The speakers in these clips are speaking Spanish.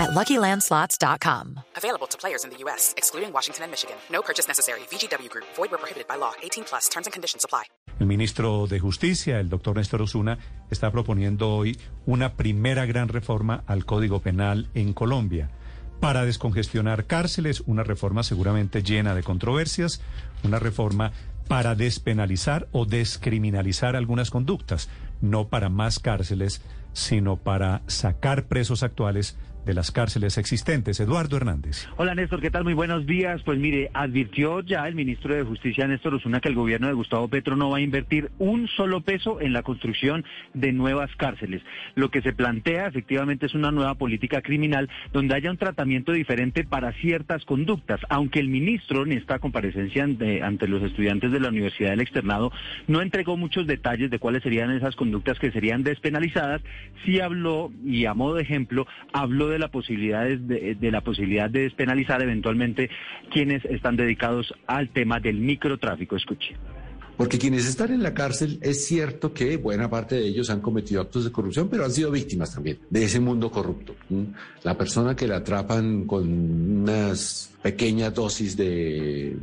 at LuckyLandSlots.com. Available to players in the U.S., excluding Washington and Michigan. No purchase necessary. VGW Group. Void where prohibited by law. 18 plus. Terms and conditions apply. El ministro de Justicia, el doctor Néstor Osuna, está proponiendo hoy una primera gran reforma al Código Penal en Colombia para descongestionar cárceles, una reforma seguramente llena de controversias, una reforma para despenalizar o descriminalizar algunas conductas, no para más cárceles, sino para sacar presos actuales de las cárceles existentes. Eduardo Hernández. Hola Néstor, ¿qué tal? Muy buenos días. Pues mire, advirtió ya el ministro de Justicia, Néstor Osuna, que el gobierno de Gustavo Petro no va a invertir un solo peso en la construcción de nuevas cárceles. Lo que se plantea efectivamente es una nueva política criminal donde haya un tratamiento diferente para ciertas conductas, aunque el ministro en esta comparecencia ante, ante los estudiantes de la Universidad del Externado no entregó muchos detalles de cuáles serían esas conductas que serían despenalizadas, sí habló, y a modo de ejemplo, habló de la posibilidad de, de, la posibilidad de despenalizar eventualmente quienes están dedicados al tema del microtráfico. Escuche. Porque quienes están en la cárcel, es cierto que buena parte de ellos han cometido actos de corrupción, pero han sido víctimas también de ese mundo corrupto. La persona que la atrapan con unas pequeñas dosis de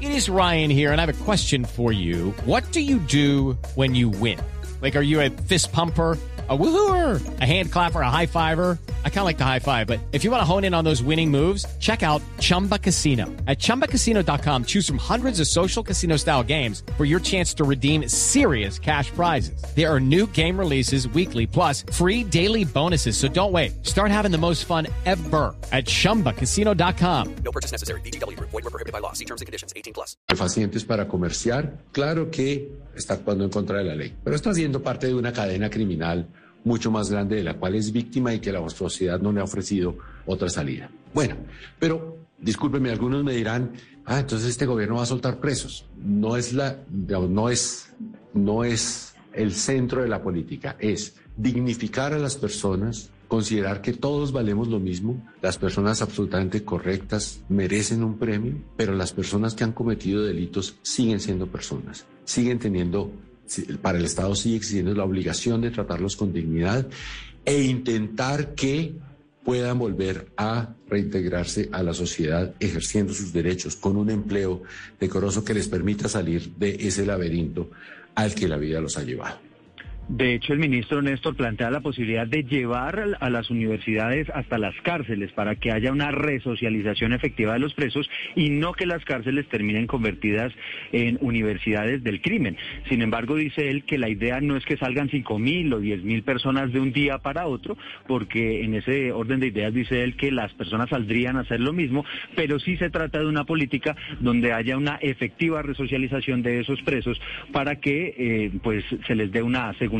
It is Ryan here, and I have a question for you. What do you do when you win? Like, are you a fist pumper? a woohooer, a hand clapper, a high fiver. I kind of like the high five, but if you want to hone in on those winning moves, check out Chumba Casino. At ChumbaCasino.com, choose from hundreds of social casino style games for your chance to redeem serious cash prizes. There are new game releases weekly, plus free daily bonuses. So don't wait. Start having the most fun ever at ChumbaCasino.com. No purchase necessary. BGW. Void were prohibited by law. See terms and conditions. 18 plus. Pacientes para comerciar, claro que está actuando en contra de la ley, pero está siendo parte de una cadena criminal mucho más grande de la cual es víctima y que la sociedad no le ha ofrecido otra salida. Bueno, pero discúlpenme, algunos me dirán, ah, entonces este gobierno va a soltar presos. No es la, no es, no es el centro de la política, es dignificar a las personas, considerar que todos valemos lo mismo, las personas absolutamente correctas merecen un premio, pero las personas que han cometido delitos siguen siendo personas, siguen teniendo para el Estado sigue existiendo la obligación de tratarlos con dignidad e intentar que puedan volver a reintegrarse a la sociedad ejerciendo sus derechos con un empleo decoroso que les permita salir de ese laberinto al que la vida los ha llevado. De hecho, el ministro Néstor plantea la posibilidad de llevar a las universidades hasta las cárceles para que haya una resocialización efectiva de los presos y no que las cárceles terminen convertidas en universidades del crimen. Sin embargo, dice él que la idea no es que salgan cinco mil o diez mil personas de un día para otro, porque en ese orden de ideas dice él que las personas saldrían a hacer lo mismo, pero sí se trata de una política donde haya una efectiva resocialización de esos presos para que eh, pues se les dé una segunda